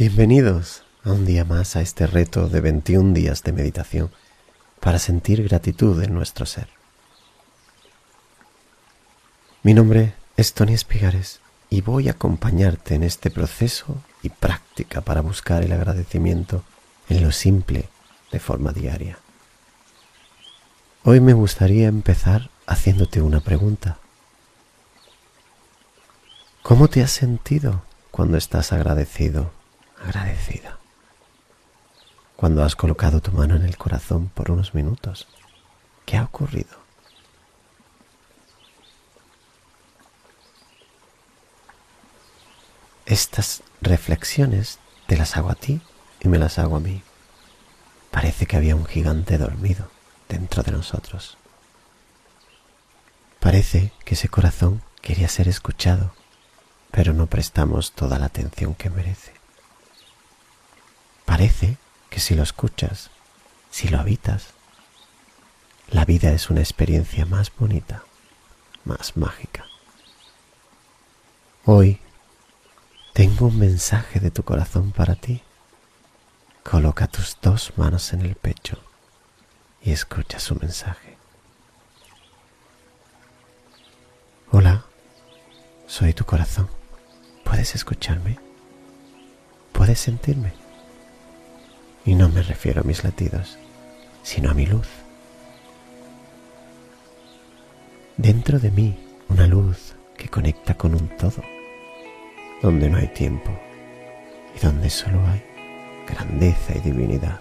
Bienvenidos a un día más a este reto de 21 días de meditación para sentir gratitud en nuestro ser. Mi nombre es Tony Espigares y voy a acompañarte en este proceso y práctica para buscar el agradecimiento en lo simple de forma diaria. Hoy me gustaría empezar haciéndote una pregunta. ¿Cómo te has sentido cuando estás agradecido agradecida. Cuando has colocado tu mano en el corazón por unos minutos, ¿qué ha ocurrido? Estas reflexiones te las hago a ti y me las hago a mí. Parece que había un gigante dormido dentro de nosotros. Parece que ese corazón quería ser escuchado, pero no prestamos toda la atención que merece. Parece que si lo escuchas, si lo habitas, la vida es una experiencia más bonita, más mágica. Hoy tengo un mensaje de tu corazón para ti. Coloca tus dos manos en el pecho y escucha su mensaje. Hola, soy tu corazón. ¿Puedes escucharme? ¿Puedes sentirme? Y no me refiero a mis latidos, sino a mi luz. Dentro de mí una luz que conecta con un todo, donde no hay tiempo y donde solo hay grandeza y divinidad.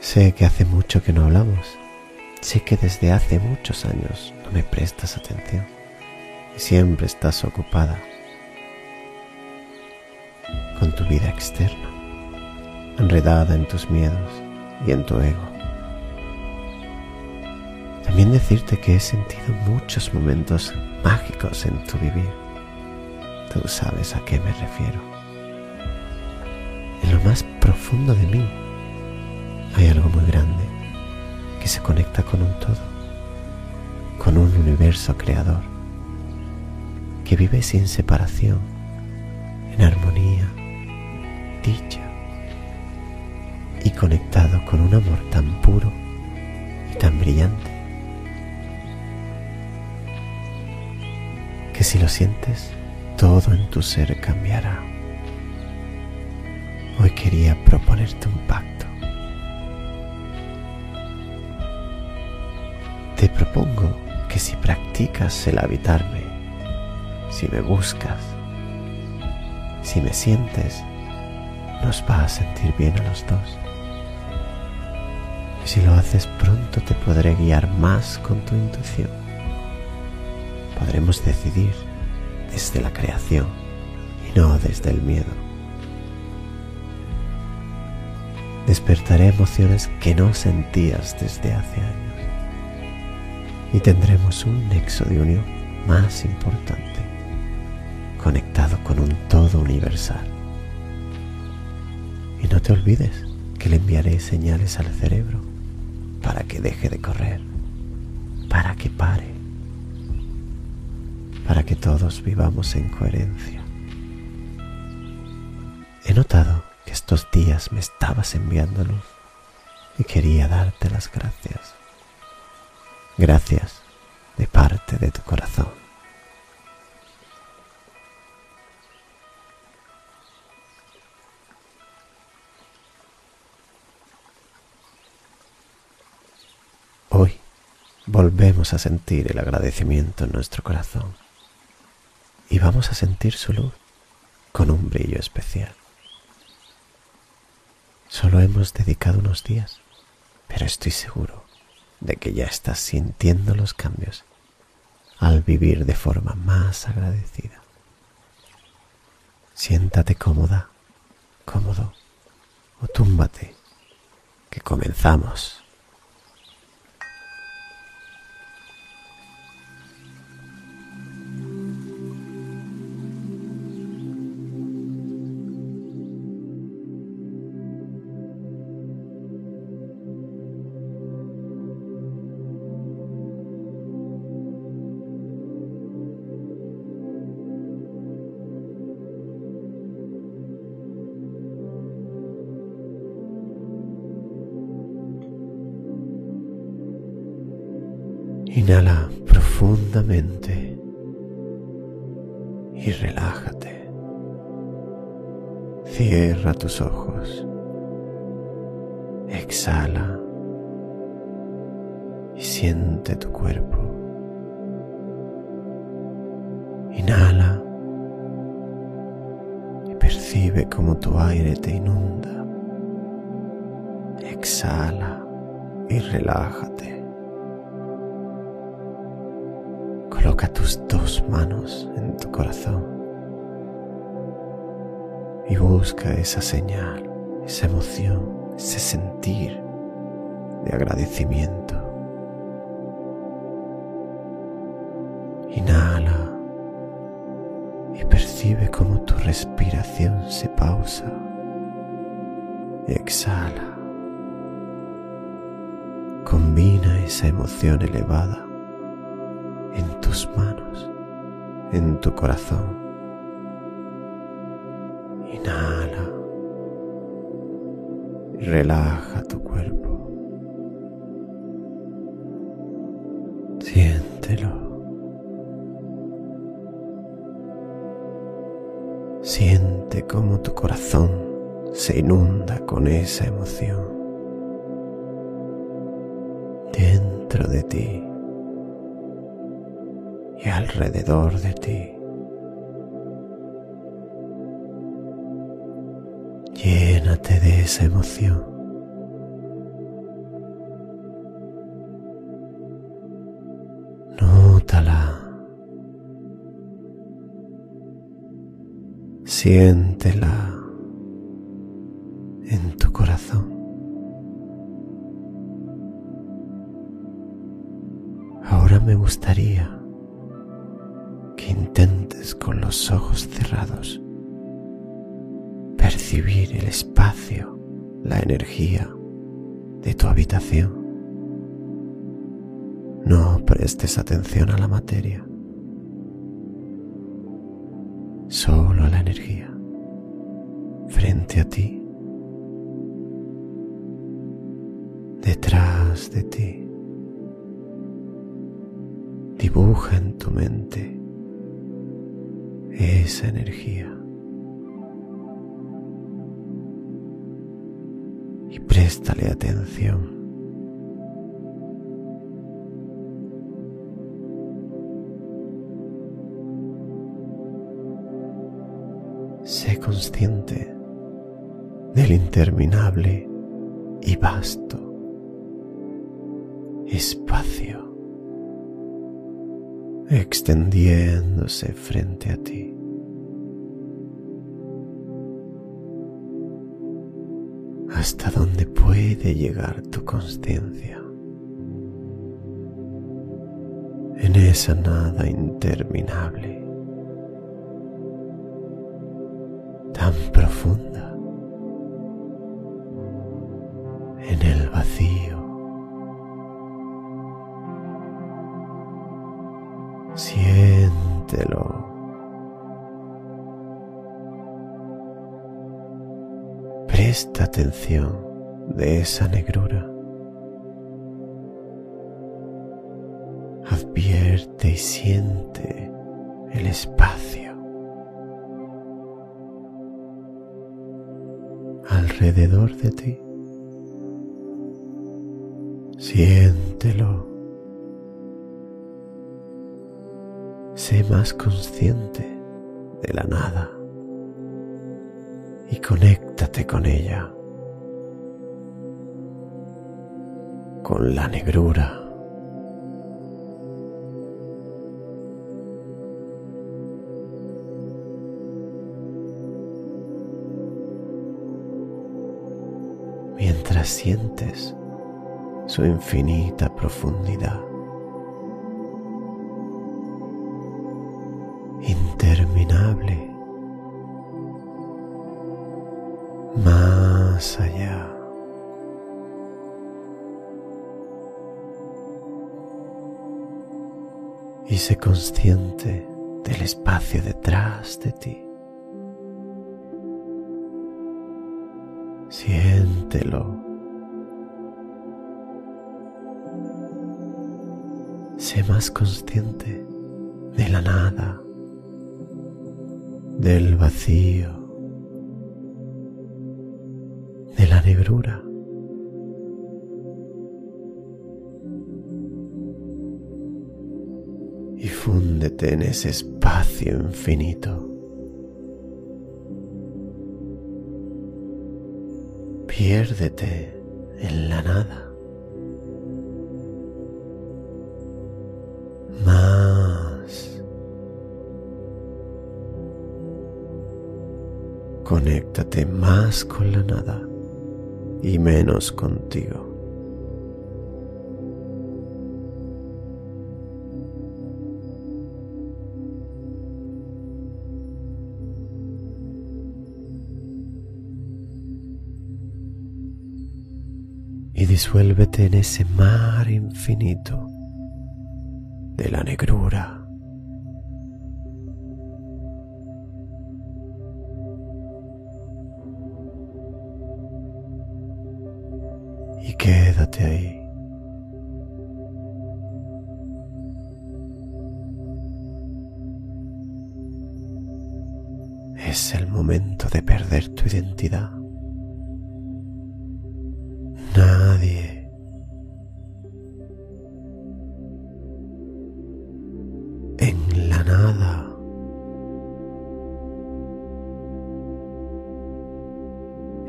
Sé que hace mucho que no hablamos, sé que desde hace muchos años no me prestas atención y siempre estás ocupada tu vida externa, enredada en tus miedos y en tu ego. También decirte que he sentido muchos momentos mágicos en tu vivir. Tú sabes a qué me refiero. En lo más profundo de mí hay algo muy grande que se conecta con un todo, con un universo creador que vive sin separación, en armonía dicha y conectado con un amor tan puro y tan brillante que si lo sientes, todo en tu ser cambiará. Hoy quería proponerte un pacto. Te propongo que si practicas el habitarme, si me buscas, si me sientes, nos va a sentir bien a los dos. Y si lo haces pronto te podré guiar más con tu intuición. Podremos decidir desde la creación y no desde el miedo. Despertaré emociones que no sentías desde hace años y tendremos un nexo de unión más importante, conectado con un todo universal. Y no te olvides que le enviaré señales al cerebro para que deje de correr, para que pare, para que todos vivamos en coherencia. He notado que estos días me estabas enviando luz y quería darte las gracias. Gracias de parte de tu corazón. Volvemos a sentir el agradecimiento en nuestro corazón y vamos a sentir su luz con un brillo especial. Solo hemos dedicado unos días, pero estoy seguro de que ya estás sintiendo los cambios al vivir de forma más agradecida. Siéntate cómoda, cómodo o túmbate, que comenzamos. Inhala profundamente y relájate. Cierra tus ojos. Exhala y siente tu cuerpo. Inhala y percibe cómo tu aire te inunda. Exhala y relájate. Coloca tus dos manos en tu corazón y busca esa señal, esa emoción, ese sentir de agradecimiento. Inhala y percibe cómo tu respiración se pausa exhala. Combina esa emoción elevada tus manos, en tu corazón. Inhala. Relaja tu cuerpo. Siéntelo. Siente cómo tu corazón se inunda con esa emoción dentro de ti y alrededor de ti. Llénate de esa emoción. Nótala. Siéntela en tu corazón. Ahora me gustaría con los ojos cerrados percibir el espacio, la energía de tu habitación. No prestes atención a la materia, solo a la energía frente a ti, detrás de ti. Dibuja en tu mente esa energía. Y préstale atención. Sé consciente del interminable y vasto espacio extendiéndose frente a ti. hasta dónde puede llegar tu conciencia. En esa nada interminable, tan profunda, atención de esa negrura. Advierte y siente el espacio alrededor de ti. Siéntelo. Sé más consciente de la nada y conéctate con ella, con la negrura. Mientras sientes su infinita profundidad. interminable más allá. Sé consciente del espacio detrás de ti. Siéntelo. Sé más consciente de la nada, del vacío, de la negrura. Y fúndete en ese espacio infinito. Piérdete en la nada. Más. Conéctate más con la nada y menos contigo. Disuélvete en ese mar infinito de la negrura. Y quédate ahí. Es el momento de perder tu identidad.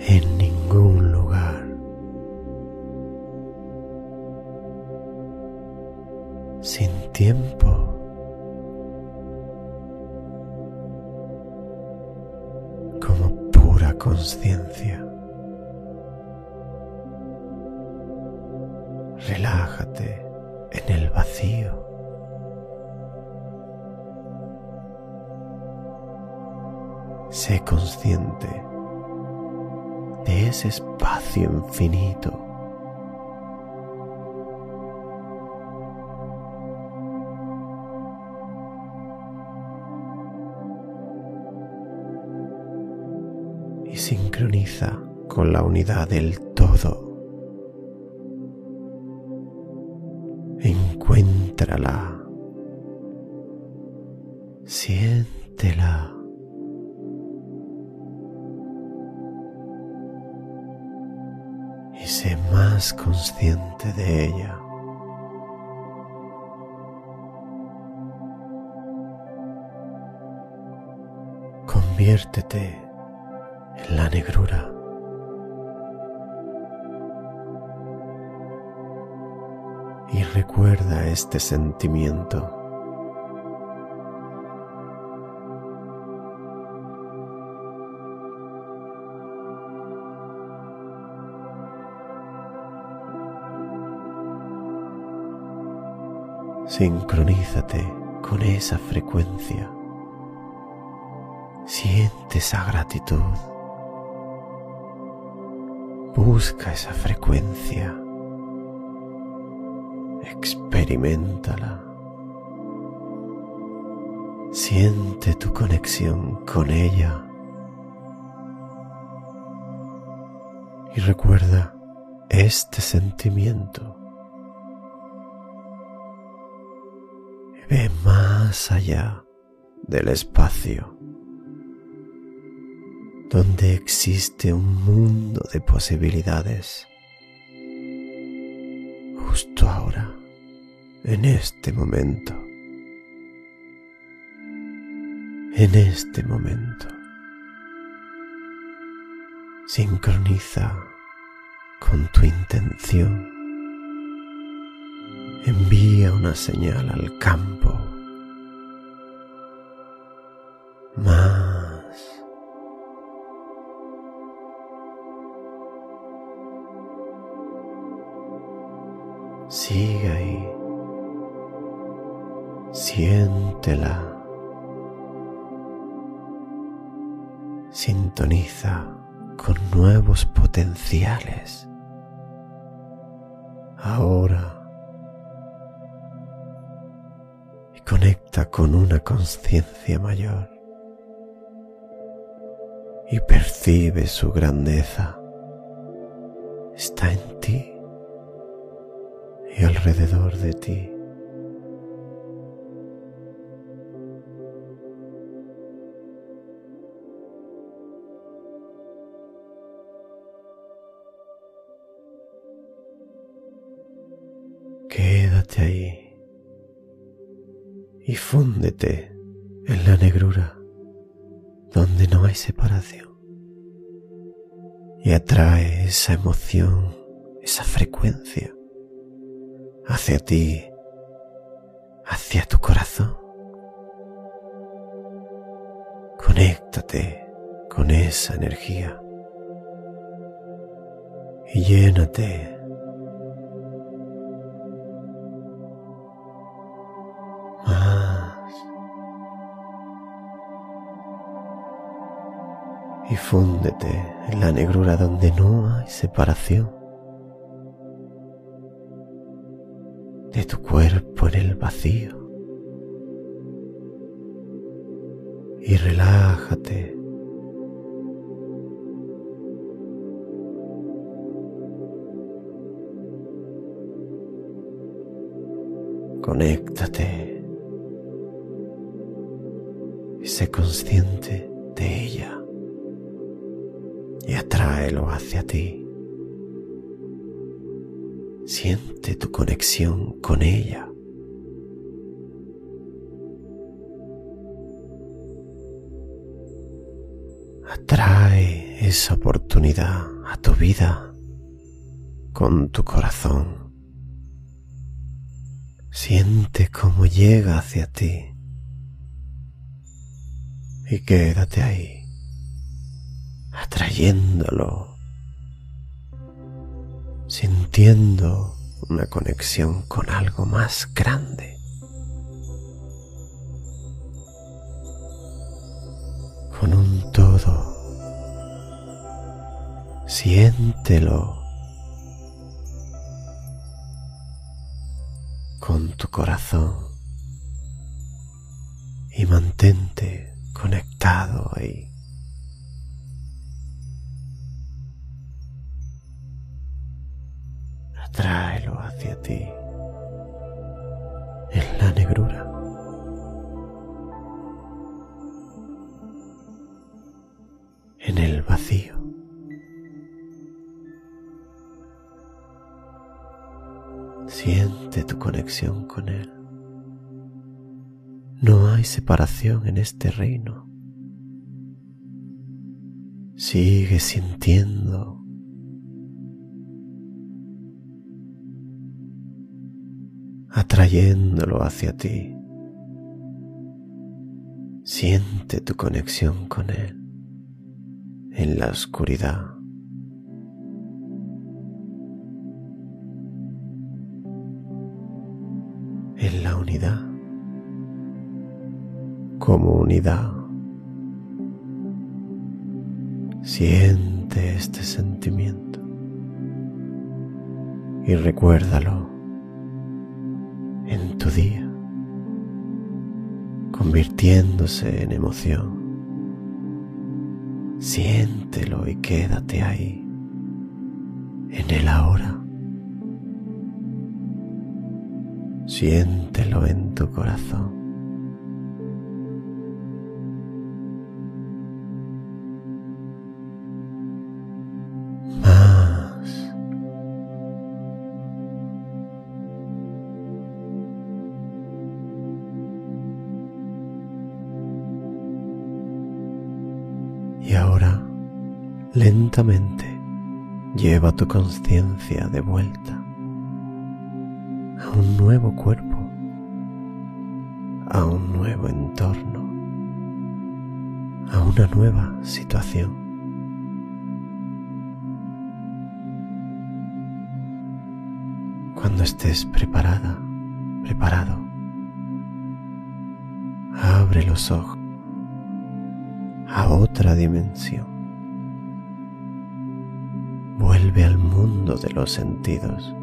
En ningún lugar sin tiempo como pura conciencia. Relájate en el vacío. Consciente de ese espacio infinito. Y sincroniza con la unidad del todo. Conviértete en la negrura. y recuerda este sentimiento. Sincronízate con esa frecuencia. Esa gratitud. Busca esa frecuencia. Experimentala. Siente tu conexión con ella. Y recuerda este sentimiento. Ve más allá del espacio, donde existe un mundo de posibilidades justo ahora, en este momento, en este momento. Sincroniza con tu intención. Envía una señal al campo. Con una conciencia mayor. Y percibe su grandeza. Está en ti y alrededor de ti. Fúndete en la negrura donde no hay separación y atrae esa emoción, esa frecuencia hacia ti, hacia tu corazón. Conéctate con esa energía y llénate fúndete en la negrura donde no hay separación. De tu cuerpo en el vacío. Y relájate. Conéctate. Y sé consciente de ella y atráelo hacia ti. Siente tu conexión con ella. Atrae esa oportunidad a tu vida con tu corazón. Siente cómo llega hacia ti y quédate ahí atrayéndolo, sintiendo una conexión con algo más grande. con un todo. Siéntelo con tu corazón y mantente conectado ahí. Tráelo hacia ti en la negrura. En el vacío. Siente tu conexión con Él. No hay separación en este reino. Sigue sintiendo atrayéndolo hacia ti. Siente tu conexión con Él en la oscuridad. En la unidad como unidad. Siente este sentimiento y recuérdalo convirtiéndose en emoción. Siéntelo y quédate ahí, en el ahora. Siéntelo en tu corazón. Y ahora, lentamente, lleva tu conciencia de vuelta a un nuevo cuerpo, a un nuevo entorno, a una nueva situación. Cuando estés preparada, preparado, abre los ojos a otra dimensión. Vuelve al mundo de los sentidos.